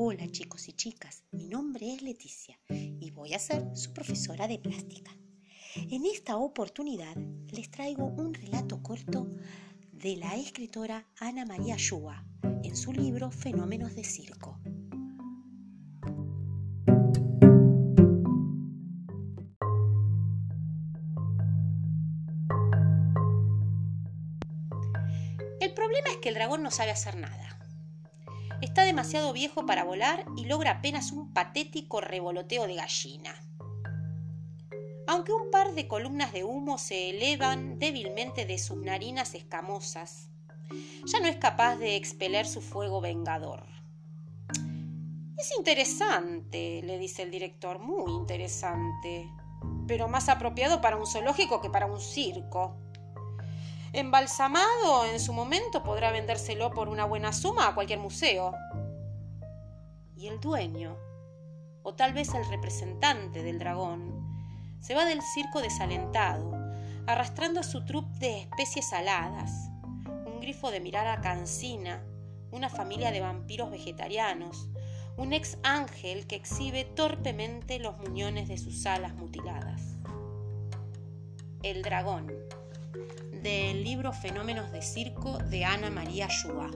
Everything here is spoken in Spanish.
Hola chicos y chicas, mi nombre es Leticia y voy a ser su profesora de plástica. En esta oportunidad les traigo un relato corto de la escritora Ana María Yúa en su libro Fenómenos de Circo. El problema es que el dragón no sabe hacer nada. Está demasiado viejo para volar y logra apenas un patético revoloteo de gallina. Aunque un par de columnas de humo se elevan débilmente de sus narinas escamosas, ya no es capaz de expeler su fuego vengador. Es interesante, le dice el director, muy interesante, pero más apropiado para un zoológico que para un circo. Embalsamado en su momento podrá vendérselo por una buena suma a cualquier museo. Y el dueño, o tal vez el representante del dragón, se va del circo desalentado, arrastrando su trup de especies aladas, un grifo de mirada cansina, una familia de vampiros vegetarianos, un ex ángel que exhibe torpemente los muñones de sus alas mutiladas. El dragón del libro Fenómenos de Circo de Ana María Yúa.